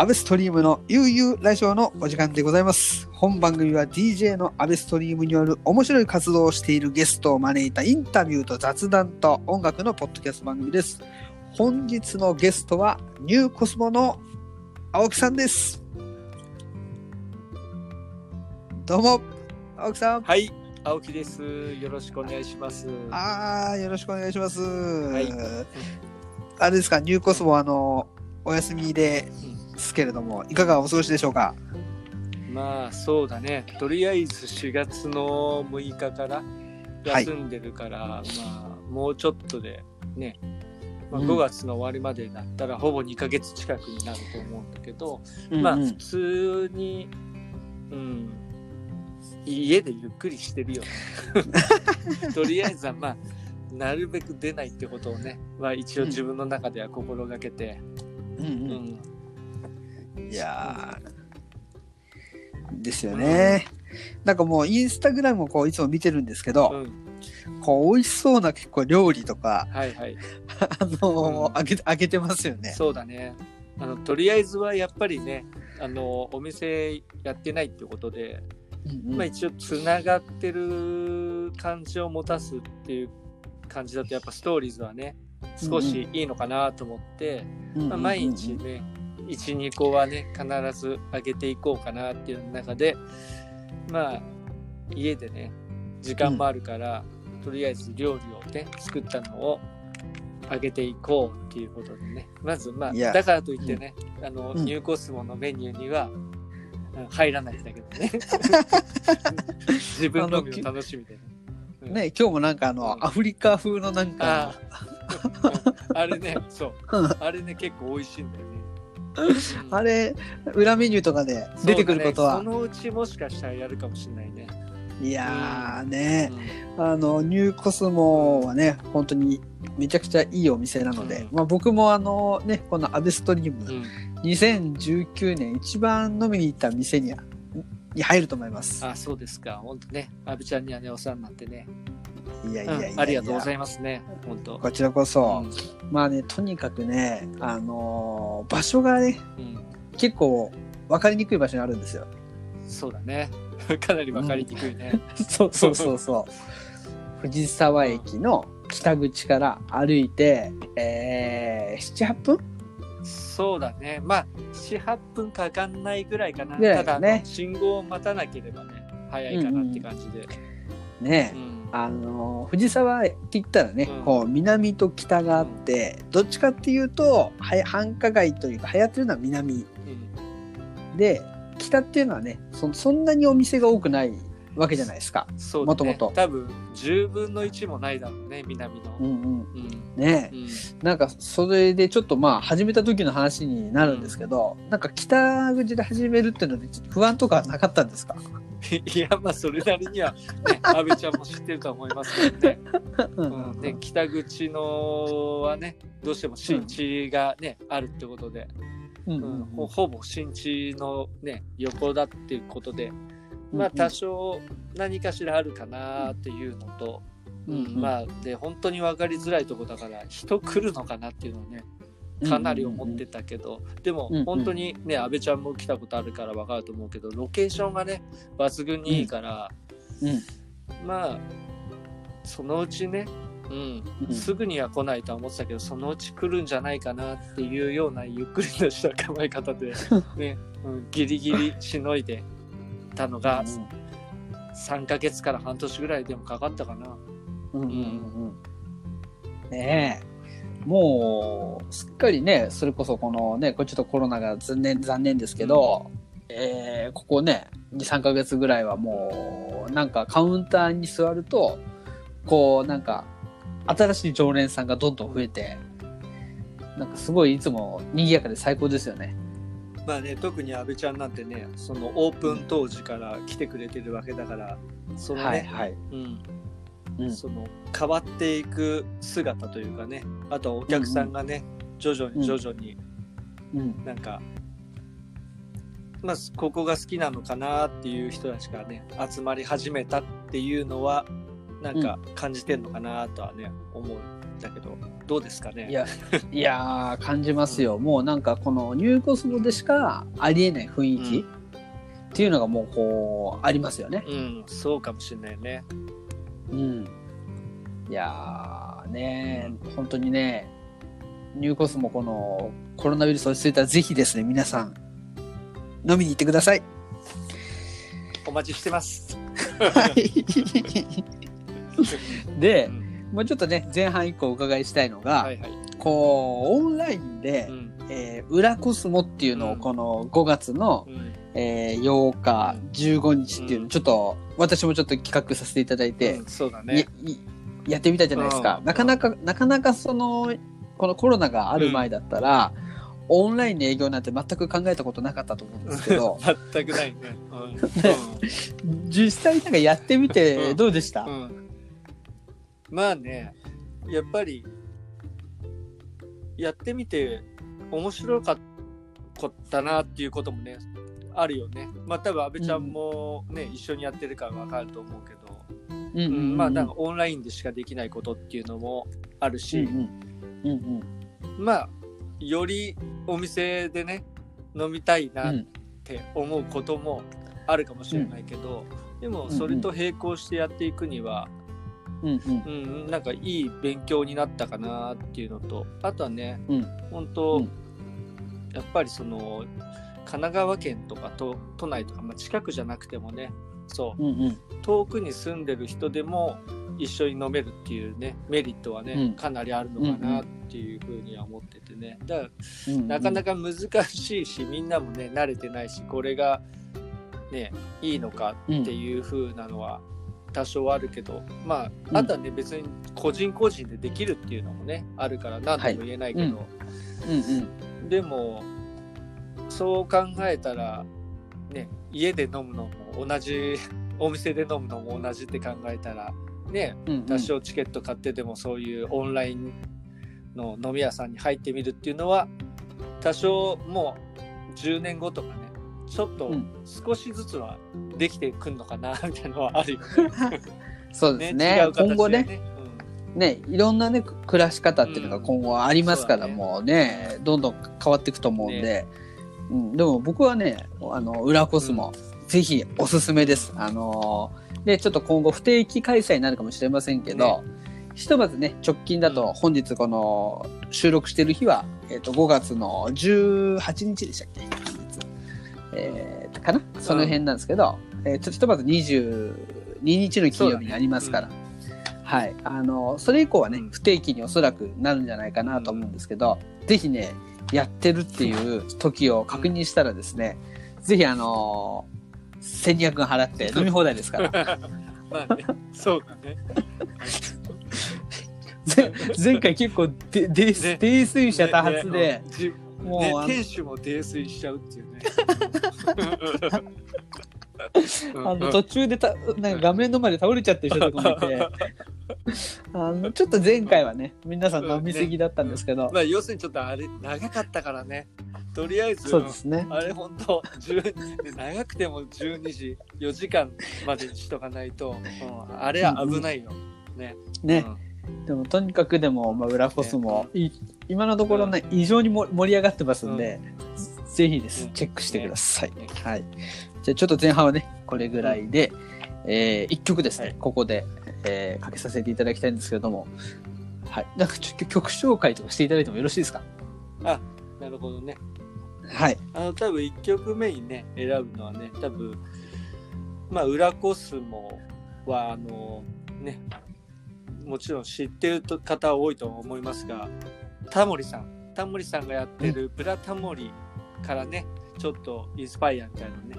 アベストリームの悠々ラジオのお時間でございます。本番組は DJ のアベストリームによる面白い活動をしているゲストを招いたインタビューと雑談と音楽のポッドキャスト番組です。本日のゲストはニューコスモの青木さんです。どうも、青木さん。はい、青木です。よろしくお願いします。あー、よろしくお願いします。いあれですか、ニューコスモあの、お休みでうんすけれども、いかがお過ごしでしょうか？まあそうだね。とりあえず4月の6日から休んでるから、まあもうちょっとでね、まあ、うん5月の終わりまでになったらほぼ2ヶ月近くになると思うんだけど、まあうんうん普通に、うん、家でゆっくりしてるよね。とりあえずはまあなるべく出ないってことをね、まあ、一応自分の中では心がけて、うんううんんいやーですよね。なんかもうインスタグラムをこういつも見てるんですけど、うん、こう美味しそうな結構料理とか、はいはい。あのうんげあげてますよね。そうだね。あのとりあえずはやっぱりね、あのお店やってないってことで、うんうんまあ一応つながってる感じを持たすっていう感じだとやっぱストーリーズはね少しいいのかなと思って、まあ、毎日ね12個はね必ず上げていこうかなっていう中でまあ家でね時間もあるから、とりあえず料理をね作ったのを上げていこうっていうことでね。まずまあだからといってね、あのうん。ニューコスモのメニューにはうん入らないんだけどね。自分の楽しみでね。うん。ね、今日もなんかあの、うん。アフリカ風のなんかあ、あれね、そう。あれね、結構美味しいんだよね。う んあれ、裏メニューとかで出てくることは、そねそのうちもしかしたらやるかもしれないね。いやーね、うんあの、ニューコスモはね、本当にめちゃくちゃいいお店なので、うんまあ僕もあのね、このアベストリーム、うん2019年一番飲みに行った店にに入ると思います。あ、そうですか。本当ね、阿部ちゃんにはね、お世話になってね。いやいやいやうんありがとうございますね。本当。こちらこそ、うんまあね、とにかくね、あのー場所がね、うん結構分かりにくい場所にあるんですよ。そうだね。かなりわかりにくいね。そうそうそうそう。藤沢駅の北口から歩いて、えー、7、8分？そうだね。まあ、4、8分かかんないぐらいかな。ぐらいただ、だね信号を待たなければね、早いかなって感じで。ね、うんあのー藤沢って言ったらね、うん。こう南と北があって、どっちかっていうとはや繁華街というか流行ってるのは南。うん。で北っていうのはねそそんなにお店が多くないわけじゃないですか。もともと。多分10分の1もないだろうね、南の。うんうん、うん。ねうん。なんかそれでちょっとまあ始めた時の話になるんですけど、なんか北口で始めるっていうのでちょっと不安とかはなかったんですか？いや、まあ、それなりには、ね、安倍ちゃんも知ってると思いますけどね。うん。うん、ね北口のはね、どうしても新地がね、あるってことで、うん。うんほほぼ新地のね、横だっていうことで、まあ、うん。多少何かしらあるかなっていうのと、うんまあ、で、本当に分かりづらいとこだから、人来るのかなっていうのをね、かなり思ってたけど、でも本当にね、安倍ちゃんも来たことあるから分かると思うけど、ロケーションがね、抜群にいいから、うん。まあ、そのうちね、うん、うん。すぐには来ないとは思ってたけど、そのうち来るんじゃないかなっていうようなゆっくりとした構え方で、ね、うん、ギリギリしのいでたのが、3ヶ月から半年ぐらいでもかかったかな。うんうんうんうん。ねえもうすっかりねそれこそこのねこれちょっとコロナが残念残念ですけど、えーここね23ヶ月ぐらいはもうなんかカウンターに座るとこうなんか新しい常連さんがどんどん増えてなんかすごいいつも賑やかで最高ですよね。まあね特に阿部ちゃんなんてねそのオープン当時から来てくれてるわけだからそのね、はいはい。うんうん。その変わっていく姿というかね。あとお客さんがね、徐々に徐々にうん。なんか、まあここが好きなのかなっていう人たちがね集まり始めたっていうのはなんか感じてんのかなとはね、思うんだけどどうですかね？いや、いやー、感じますよ。もうなんかこのニューコスモでしかありえない雰囲気っていうのがもうこう、ありますよね。うんそうかもしれないねうん。いやー、ね本当にね、ニューコスモこのコロナウイルス落ち着いたらぜひですね、皆さん、飲みに行ってください。お待ちしてます。でう、ん。もうちょっとね、前半一個お伺いしたいのが、はいはい、こう、オンラインで、うん。えー裏コスモっていうのをうんこの5月の、うんえー8日、15日っていうのをちょっと、私もちょっと企画させていただいてうん、そうだいねいやってみたじゃないですか。うん。なかなか、なかなかその、このコロナがある前だったら、オンラインの営業なんて全く考えたことなかったと思うんですけど、全くないね、うん。実際なんかやってみてうん。どうでした、うんうん。まあねやっぱりやってみて面白かったなっていうこともねあるよね。まあ多分阿部ちゃんもね、一緒にやってるから分かると思うけど、うんううん。んまあなんかオンラインでしかできないことっていうのもあるし、うんうん。うんまあよりお店でね飲みたいなっうんて思うこともあるかもしれないけど、でもそれと並行してやっていくには、うんうん。うん、なんかいい勉強になったかなっていうのとあとはね、うん。本当、うん。やっぱりその神奈川県とか都都内とか、まあ、近くじゃなくてもねそう。うんうん。遠くに住んでる人でも一緒に飲めるっていうねメリットはね、うん。かなりあるのかなっていうふうには思っててね。だからうんなかなか難しいしみんなもね慣れてないしこれがねいいのかっていう風なのは多少あるけど、まあうん。あとはね別に個人個人でできるっていうのもねあるから何とも言えないけど、はい。うんうん。でもそう考えたらね家で飲むのも同じ お店で飲むのも同じって考えたらねうんうん。多少チケット買ってでもそういうオンラインの飲み屋さんに入ってみるっていうのは多少もう10年後とかねちょっとうん。少しずつはできてくんのかな みたいなのはあるよ そうですね。ね違う形で今後ね。ねいろんなね暮らし方っていうのが今後ありますから、うんもうねどんどん変わっていくと思うんで、うん、でも僕はねあの裏コスモ、ぜひおすすめです。あのでちょっと今後不定期開催になるかもしれませんけど、ひとまずね直近だと本日この収録してる日は、えっと5月の18日でしたっけ？本日えーかな？その辺なんですけど、えーちょっとひとまず22日の金曜日になりますから、はい、あのそれ以降はね、うん。不定期におそらくなるんじゃないかなと思うんですけど、ぜひねやってるっていう時を確認したらですね、ぜひあの1200円払って飲み放題ですから まあねそうだね。ぜ前回結構で泥酔者多発で、ねじねもう店主も泥酔しちゃうっていうね。あの途中でたなんか画面の前で倒れちゃってる人とかもいて。あのちょっと前回はね皆さん飲みすぎだったんですけど、まあ要するにちょっとあれ長かったからね。とりあえずそうですね。あれ本当10長くても12時4時間までにしとかないと、うん。あれは危ないよ。ね。ね、でもとにかくでも、まあ、裏コスも、い今のところね、異常にも盛り上がってますんで、ぜひです。うん。チェックしてください、ね。はいじゃあちょっと前半はねこれぐらいで、え1曲ですね、はい。ここで、えーかけさせていただきたいんですけれども。はい。なんかちょっと曲紹介とかしていただいてもよろしいですか？あなるほどね。はい。あの多分1曲目にね選ぶのはね多分まあ裏コスモはあのねもちろん知ってる方多いと思いますがタモリさん。タモリさんがやってる「ブラタモリ」からねちょっとインスパイアみたいなのね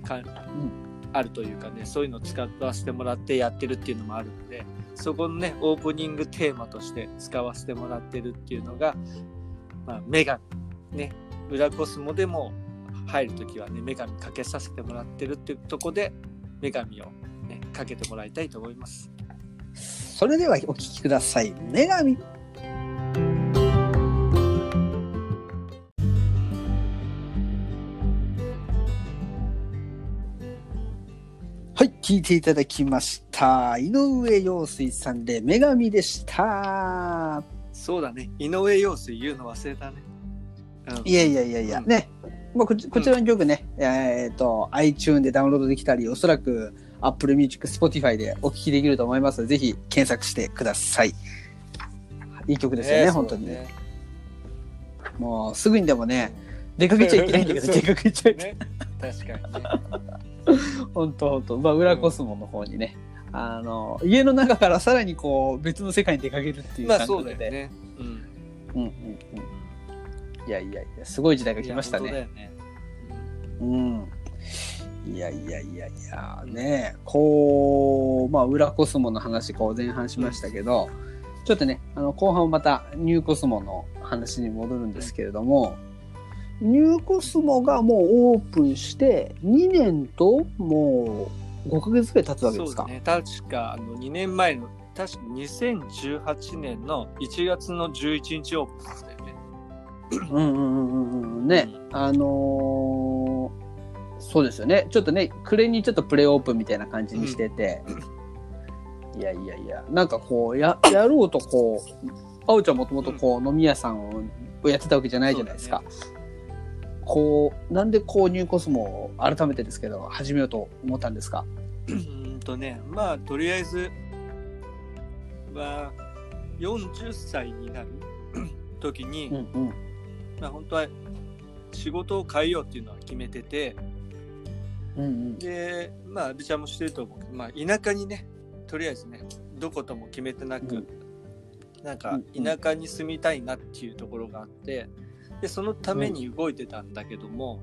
かあるというかねそういうのを使わせてもらってやってるっていうのもあるのでそこのねオープニングテーマとして使わせてもらってるっていうのが、まあ、メガね裏コスモでも入る時はね女神かけさせてもらってるっていうとこで女神をねかけてもらいたいと思いますそれではお聞きください。女神。聞いていただきました。井上陽水さんで女神でした。そうだね井上陽水言うの忘れたね、うん、いやいやいやいや、うんね。まあ、こちこちらの曲ね、えっ、と、iTune でダウンロードできたり、おそらく Apple Music、Spotify でお聴きできると思いますので、ぜひ検索してください。いい曲ですよね、ね本当に。もうすぐにでもね、出かけちゃいけないんだけど、出かけちゃいけない。ね確かにね 本当本当まあ、裏コスモの方にね、あの、家の中からさらにこう、別の世界に出かけるっていうまあ感覚で。そうだよねうんうんうんうん。いやいやいや、すごい時代が来ましたね。ねうん。いやいやいやいや、ねこう、まあ、裏コスモの話、こう前半しましたけど、ちょっとね、あの、後半またニューコスモの話に戻るんですけれども、ニューコスモがもうオープンして2年ともう5ヶ月ぐらい経つわけですか。そうだね。確かあの2年前の確か2018年の1月の11日オープンでしたよね。うんうんうんうんうん。ね、あのーそうですよね。ちょっとね、暮れにちょっとプレオープンみたいな感じにしてて、いやいやいや、なんかこう、や、やろうとこう、あおちゃんもともとこう、飲み屋さんをやってたわけじゃないじゃないですか。こう、なんでこう、ニューコスモを改めてですけど、始めようと思ったんですか？うーんとねまあとりあえずは40歳になる 時に、うんうん。まあ本当は仕事を変えようっていうのは決めててうんうん。でまあ阿部ちゃんもしてると思うけど、まあ、田舎にねとりあえずねどことも決めてなく、うんなんかうんうん田舎に住みたいなっていうところがあってでそのために動いてたんだけども、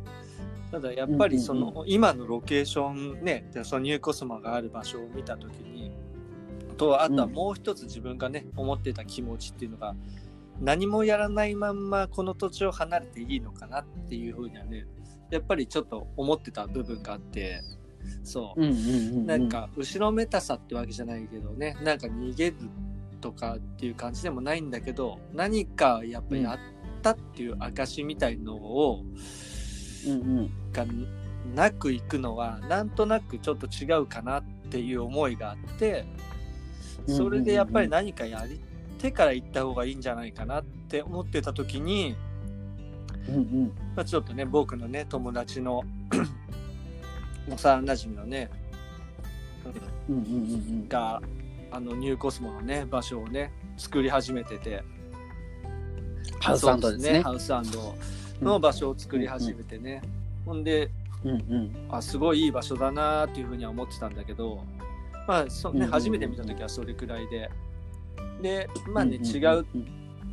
ただやっぱりその、うん今のロケーションねでそのニューコスモがある場所を見た時にとあとはもう一つ自分がね思ってた気持ちっていうのが何もやらないまんまこの土地を離れていいのかなっていうふうにはねやっぱりちょっと思ってた部分があってそう。なん、か後ろめたさってわけじゃないけどねなんか逃げるとかっていう感じでもないんだけど何かやっぱりやったっていう証みたいのを、うんうん。がなくいくのはなんとなくちょっと違うかなっていう思いがあってそれでやっぱり何かやりてから行った方がいいんじゃないかなって思ってた時に、うんうん。まあ、ちょっとね僕のね友達の幼なじみのねうんうんうんうん。があのニューコスモのね場所をね作り始めててハウスアンドですね。ハウスアンドの場所を作り始めてね、ほんでうんうん。あすごいいい場所だなっていうふうには思ってたんだけどまあそ、ね初めて見た時はそれくらいででまあね、違う。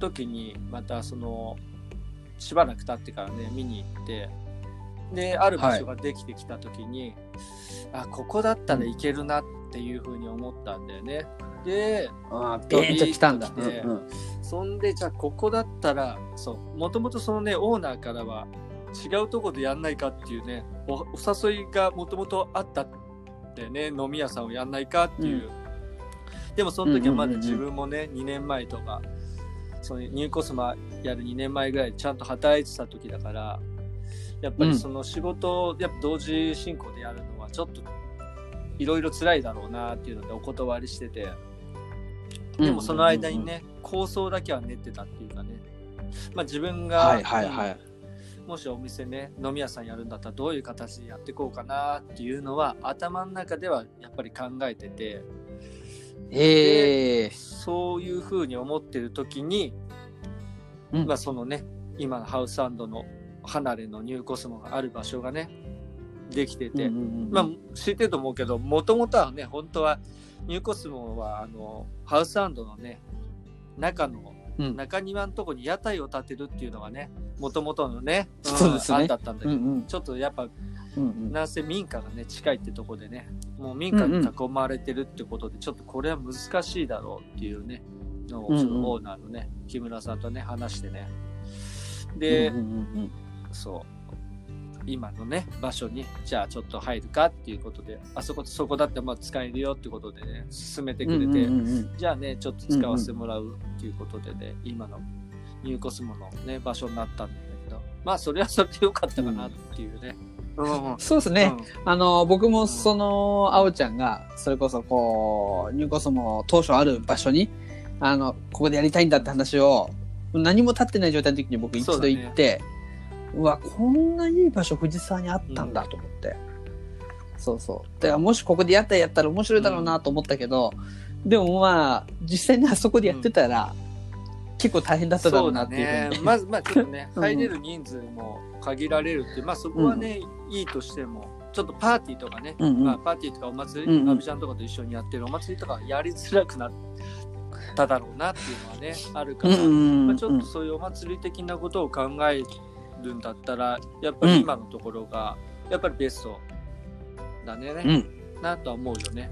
時にまたそのしばらく経ってからね見に行ってである場所ができてきた時に、あここだったらいけるなっていうふうに思ったんだよね。でああ、ビーンと来たんだ。そんでじゃあここだったらそうもともとそのねオーナーからは違うとこでやんないかっていうねおお誘いがもともとあったんだよね飲み屋さんをやんないかっていう、でもその時はまだ自分もね、2年前とかそのニューコスマやる2年前ぐらいちゃんと働いてた時だからやっぱりその仕事をやっぱ同時進行でやるのはちょっといろいろ辛いだろうなっていうのでお断りしてて。でもその間にね、構想だけは練ってたっていうかね、まあ自分が、はいはいはい。もしお店ね、飲み屋さんやるんだったらどういう形でやっていこうかなっていうのは頭の中ではやっぱり考えてて、ええそういうふうに思ってる時に、うん。まあそのね、今のハウスアンドの離れのニューコスモがある場所がね、できてて、まあ、知ってると思うけど、もともとはね、本当は、ニューコスモは、あの、ハウスアンドのね、中の、うん。中庭のとこに屋台を建てるっていうのがね、もともとのね、んそうですね。案だったんだけど、うんうん。ちょっとやっぱ、うんうん。なんせ民家がね、近いってとこでね、もう民家に囲まれてるってことで、ちょっとこれは難しいだろうっていうね、のを、うんうん。そのオーナーのね、木村さんとね、話してね。で、うんうんうん。そ今のね場所にじゃあちょっと入るかっていうことであそこそこだってまあ使えるよってことでね進めてくれて、うんうんうんじゃあねちょっと使わせてもらうっていうことでね、今のニューコスモのね場所になったんだけどまあそれはそれでよかったかなっていうね。うんうんそうですね。うん。あの、僕もその、あおちゃんが、それこそこう、ニューコスモ当初ある場所に、あの、ここでやりたいんだって話を、何も立ってない状態の時に僕一度そうだね。行って、うわ、こんないい場所藤沢にあったんだと思って。そうそう。だからもしここでやったらやったら面白いだろうなと思ったけど、でもまあ、実際にあそこでやってたら、結構大変だっただろそうなっていうふうに。ね。まずまあちょっとね うん。入れる人数も限られるってまあそこはね、いいとしてもちょっとパーティーとかね、うんうん。まあ、パーティーとかお祭り、うんうん。ちゃんとかと一緒にやってるお祭りとかやりづらくなっただろうなっていうのはねあるから、うんうんうん。まあ、ちょっとそういうお祭り的なことを考えるんだったらやっぱり今のところがやっぱりベストだね、うん。なとは思うよね。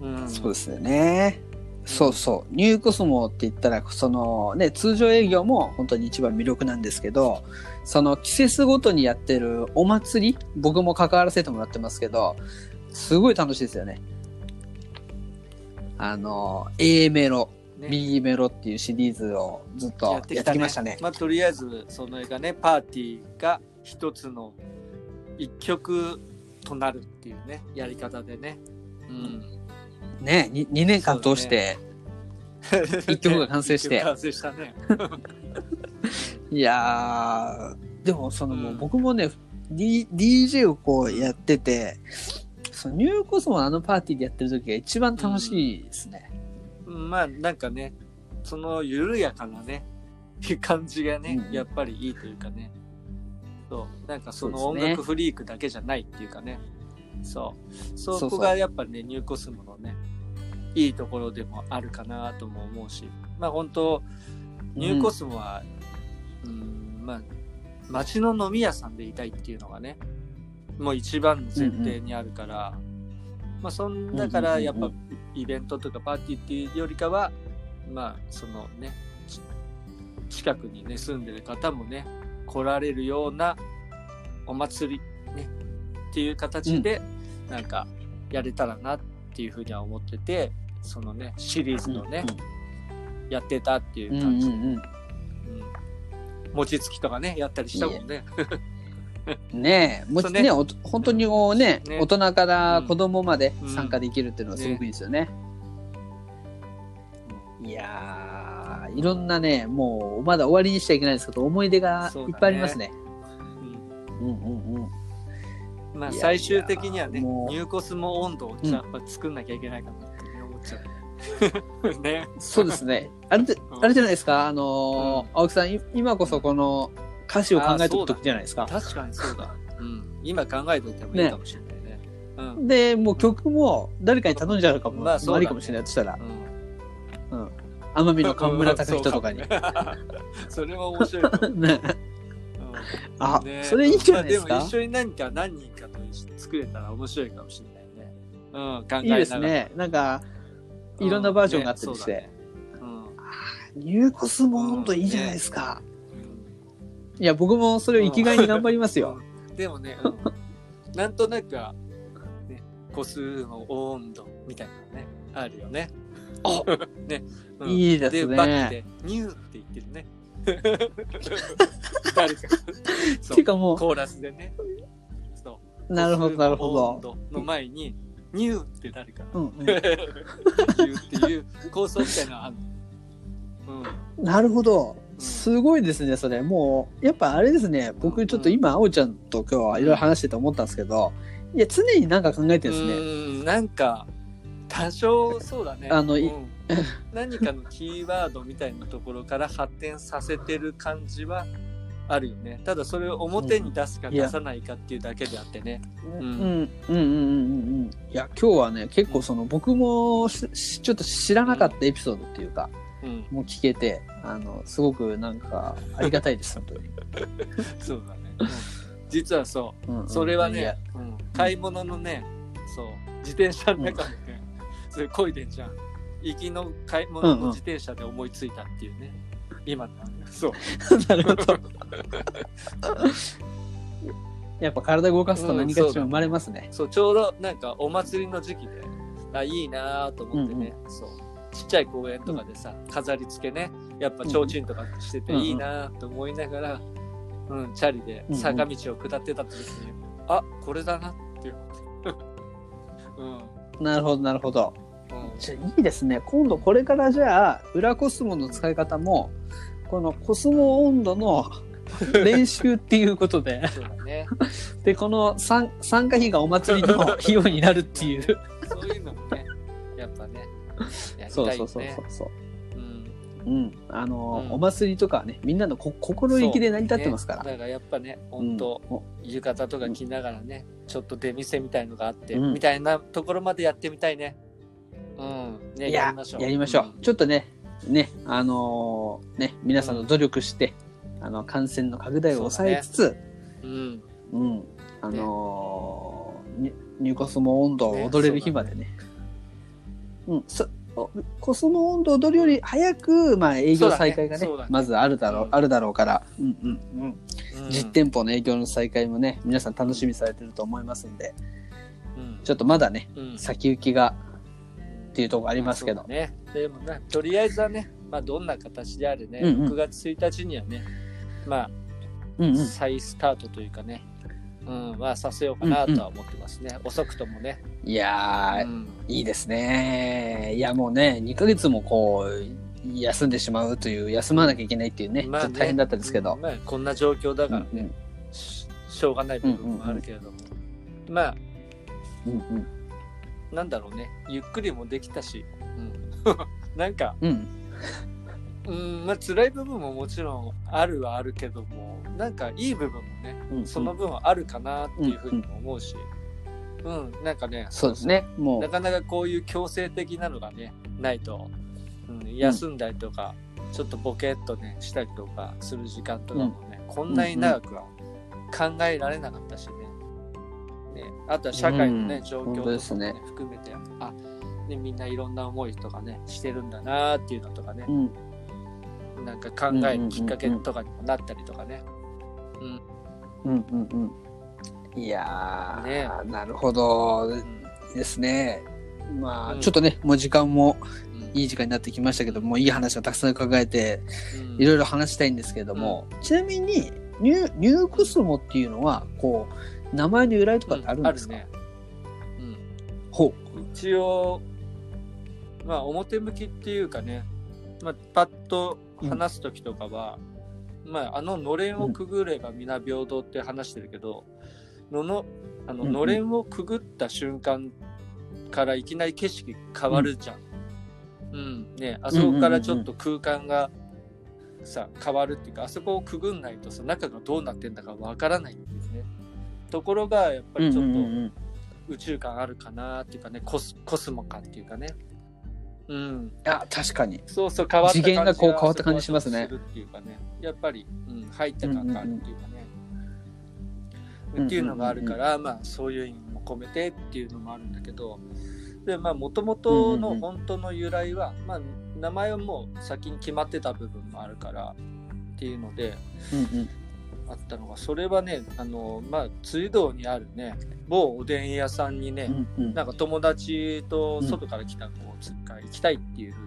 うん、そうですよね。そうそう。ニューコスモって言ったら、そのね、通常営業も本当に一番魅力なんですけど、その季節ごとにやってるお祭り、僕も関わらせてもらってますけど、すごい楽しいですよね。あの、A メロ、ね B メロっていうシリーズをずっとやってきましたね。まあ、とりあえずその映画ねパーティーが一つの一曲となるっていうねやり方でね。うん、ね、2, 2年間通して、一曲が完成して完成したね。いやー、でもそのもううん僕もね、D、DJ をこうやってて、そのニューコスモのあのパーティーでやってる時が一番楽しいですね。まあなんかねその緩やかなね 感じがね、うんやっぱりいいというかね。そう。なんかその音楽フリークだけじゃないっていうかね。そう。そこがやっぱねニューコスモのねいいところでもあるかなとも思うし。まあ本当ニューコスモは、うん、まあ街の飲み屋さんでいたいっていうのがねもう一番の前提にあるから、まあそんだからやっぱうんうんイベントとかパーティーっていうよりかはまあそのねち近くにね住んでる方もね来られるようなお祭りねっていう形でなんかやれたらなっていうふうには思っててそのねシリーズのね、やってたっていううんうん感じ、うん。うん。餅つきとかねやったりしたもんね。うん。ねえ、もそうね。ちね、お本当にこうね、ね。大人から子供までうん。参加できるっていうのはすごくいいですよね。いやー、いろんなね、もうまだ終わりにしちゃいけないですけど、思い出がいっぱいありますね。うん。うんうんうん。いやいやまあ最終的にはねもう。ニューコスモ温度をやっぱ作んなきゃいけないかなって思っちゃう。ね。そうですね。あれで、うん。あれじゃないですか、あのー青木さん、い今こそこの歌詞を考えておくときじゃないですか。確かにそうだ。うん。今考えといてもいいかもしれないね。うん。で、もう曲も誰かに頼んじゃうかも、まあそうだね悪いかもしれないとしたら、うん奄美の河村隆人とかに。それは面白い。ねうんあ、ねそれいいんじゃないですか？まあでも一緒に何か何人かと作れたら面白いかもしれないね。うん、考えながら。いいですね。なんか、いろんなバージョンがあったりして。うだねニューコスも本当いいじゃないですか。うんうんいや、僕もそれを生きがいに頑張りますよ。うんでもね、うんなんとなくは、ね、個数の温度みたいなのね、あるよね。あ ね、うんいいですねで、バックで、ニューって言ってるね。誰か、そっていうかもコーラスでね。そうう、なるほど、なるほ温ど。度の前に、ニューって誰かうんうん 言うっていう構想みたいなのあるの。うん。なるほど。うんすごいですね、それ。もう、やっぱあれですね、僕ちょっと今、あおちゃんと今日はいろいろ話してて思ったんですけど、いや、常になんか考えてるんですね。うんなんか多少そうだね。あのいうん。何かのキーワードみたいなところから発展させてる感じはあるよね。ただそれを表に出すか出さないかっていうだけであってね。うん、うん、うん、うん、うん。いや、今日はね、結構その、僕もちょっと知らなかったエピソードっていうか、うんもう聞けて、あの、すごくなんか、ありがたいです、本当に。そうだね、うん。実はそう。んうん。うそれはね、うん。買い物のねそう。自転車の中でね、それこいでんじゃん。行きの買い物の自転車で思いついたっていうね、今のそう。なるほど。やっぱ体動かすと何かしら生まれますね。そう、ちょうどなんかお祭りの時期で、あ、いいなと思ってね、そう。ちっちゃい公園とかでさ、飾り付けね、やっぱ提灯とかしててうんいいなと思いながら、うん、チャリで坂道を下ってた時に、あ、これだなっていう。うん。なるほど、なるほど。うんじゃあいいですね。今度これからじゃあ、裏コスモの使い方も、このコスモ温度の 練習っていうことで、そうだね。で、この参参加費がお祭りの費用になるっていう。そういうのもそうそうそうそう。そう。うんうん。あのーうんお祭りとかはね、みんなのこ心意気で成り立ってますから。ねだからやっぱね、本当、うんお浴衣とか着ながらね、ちょっと出店みたいのがあって、うんみたいなところまでやってみたいね。うん。ね、いや、やりましょう。ちょっとね、ね、あのーね、皆さんの努力して、あの、感染の拡大を抑えつつ、うん。うん、あのーニニューコスモ温度を踊れる日までね。うん、そおコスモ温度を踊るより早く、まあ、営業再開がねそうだね。まずあるだろう、うん。あるだろうから、うんうんうん、うん。実店舗の営業の再開もね、皆さん楽しみにされてると思いますんで、うん。ちょっとまだね、うん。先行きがっていうところありますけど、ね。でもね、とりあえずはね、まあ、どんな形であれね、うんうん。6月1日にはね、まあ、うんうん、再スタートというかね、うん、まあ、させようかなとは思ってますね。遅くともね。いやー、うんいいですね。いや、もうね、2ヶ月もこう、休んでしまうという、休まなきゃいけないっていうね、まあちょっと大変だったんですけどうん。まあ、こんな状況だからね、うんうんししょうがない部分もあるけれども、まあうんなんだろうねゆっくりもできたし、うん、なんか、うん。うんまあ辛い部分ももちろんあるはあるけどもなんかいい部分もねうん。うんその分はあるかなっていうふうにも思うし、うんなんかねそうですね。もなかなかこういう強制的なのがねないと、うん、休んだりとか、ちょっとボケっとねしたりとかする時間とかもね、こんなに長くは考えられなかったしね。ねあとは社会のね、うん状況とかもですねね含めて、あ、ね、みんないろんな思いとかね、してるんだなっていうのとかねう、、うん。なんか考えるきっかけとかにもなったりとかね。うん。うんうんうん。いやー、ねなるほど。ですね。まあ、うんちょっとね、もう時間もうんいい時間になってきましたけども、いい話がたくさん伺えて、うんいろいろ話したいんですけれども、ちなみに、ニューニューコスモっていうのは、こう、名前の由来とかってあるんですか、ね。うん。ほ一応まあ表向きっていうかね、まあ、パッと話す時とかは、まああののれんをくぐれば皆平等って話してるけど、ののあのうんうん。のれんをくぐった瞬間からいきなり景色変わるじゃん。うん、ねあそこからちょっと空間がさ変わるっていうかあそこをくぐんないとさ中がどうなってんだかわからないんですね。ところがやっぱりちょっと、うんうんうん宇宙感あるかなっていうかねコスコスモ感っていうかねうん。あ、確かに。そうそう変わった感じ次元がこう変わった感じしますね。っていうかね。やっぱり、うん、入った感があるっていうかね、うんうんっていうのがあるから、まあそういう意味も込めてっていうのもあるんだけど。でまあもともとの本当の由来は、まあ名前はもう先に決まってた部分もあるからっていうのでうんうん。あったのがそれはねあのまあ水道にあるね某おでん屋さんにね、うんうん。なんか友達と外から来た子が行きたいっていうふう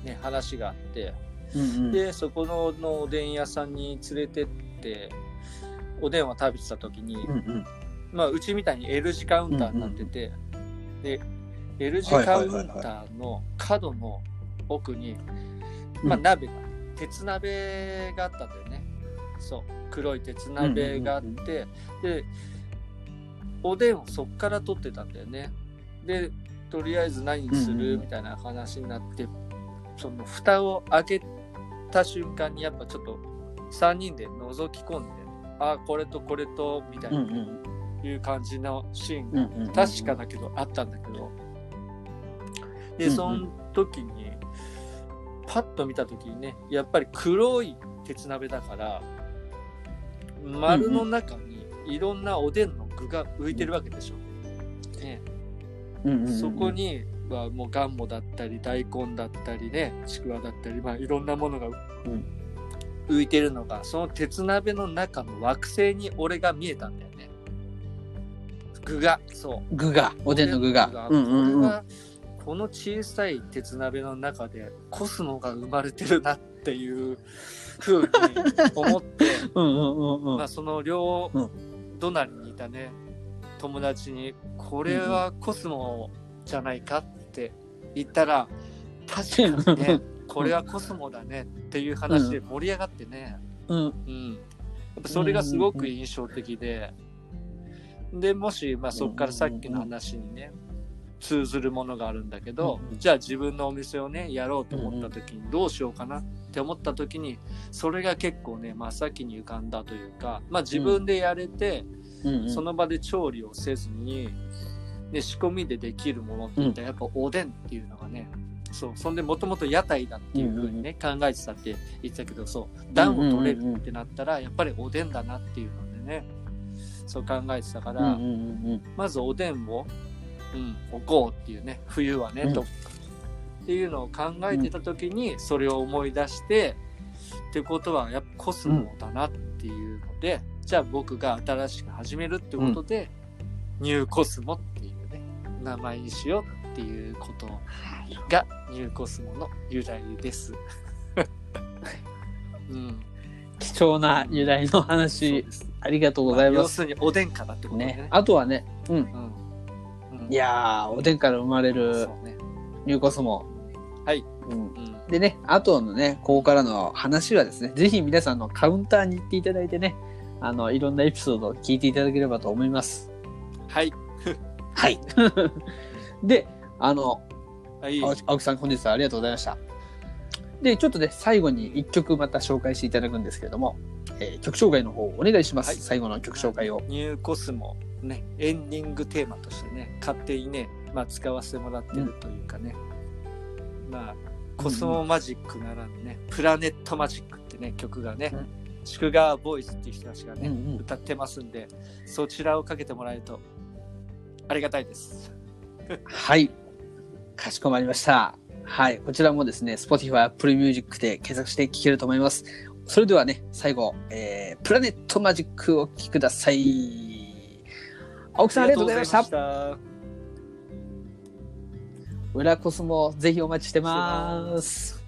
にね話があってうんうん。でそこののおでん屋さんに連れてっておでんを食べてた時に、うんうん。まあうちみたいに L 字カウンターになってて、で L 字カウンターの角の奥に、まあうん。鍋が鉄鍋があったんだよねそう。黒い鉄鍋があって、でおでんをそっから取ってたんだよね。でとりあえず何にする？みたいな話になってその蓋を開けた瞬間にやっぱちょっと3人で覗き込んであこれとこれとみたいなんいう感じのシーンが確かだけどあったんだけど。でその時にパッと見た時にねやっぱり黒い鉄鍋だから丸の中にいろんなおでんの具が浮いてるわけでしょ。ね、そこにはもうガンモだったり大根だったりねちくわだったり、まあ、いろんなものがん浮いてるのがその鉄鍋の中の惑星に俺が見えたんだよね。具がそう具が、おでんの具が。うんうんこれうん。はこの小さい鉄鍋の中でコスモが生まれてるなっていうふうに思って、まあ、その両うん隣にいたね友達に「これはコスモじゃないか?」って言ったら「確かにねこれはコスモだね」っていう話で盛り上がってね、うん。うん、やっぱそれがすごく印象的で、でもし、まあ、そこからさっきの話にね、通ずるものがあるんだけど、うんじゃあ自分のお店をねやろうと思った時にどうしようかなって思った時にそれが結構ね真っ先に浮かんだというか、まあ、自分でやれて、うんうんその場で調理をせずにで仕込みでできるものって言ったらやっぱおでんっていうのがね、そうそんでもともと屋台だっていうふうにね、考えてたって言ってたけどそう暖を取れるってなったらやっぱりおでんだなっていうのでねそう考えてたから、まずおでんを、うん、置こうっていうね冬はね、うんとっていうのを考えてた時にそれを思い出して、ってことはやっぱコスモだなっていうので、じゃあ僕が新しく始めるってことで、ニューコスモっていうね名前にしようっていうことがニューコスモの由来です。うん、貴重な由来の話。ありがとうございまあ要ます。するにおでんからってことでね。ね。あとはね、うん。いやー、おでんから生まれる。ニューコスモ。はい。うん。うんでね、あとのね、ここからの話はですね、ぜひ皆さんのカウンターに行っていただいてね、あの、いろんなエピソードを聞いていただければと思います。はい。はい。で、あの、はい。青青木さん本日はありがとうございました。で、ちょっとね、最後に一曲また紹介していただくんですけれども、えー曲紹介の方お願いします。はい最後の曲紹介を。ニューコスモねエンディングテーマとしてね勝手にね、まあ、使わせてもらってるというかね、まあコスモマジックならぬね、プラネットマジックってね曲がね、うん祝賀ボーイズっていう人たちがね、うんうん歌ってますんでそちらをかけてもらえるとありがたいですはい。かしこまりました。はい。こちらもですね、Spotify、Apple Music で検索して聴けると思います。それではね、最後、えー、プラネットマジックをお聴きください。青木さんありがとうございました。裏コスモ、ぜひお待ちしてます。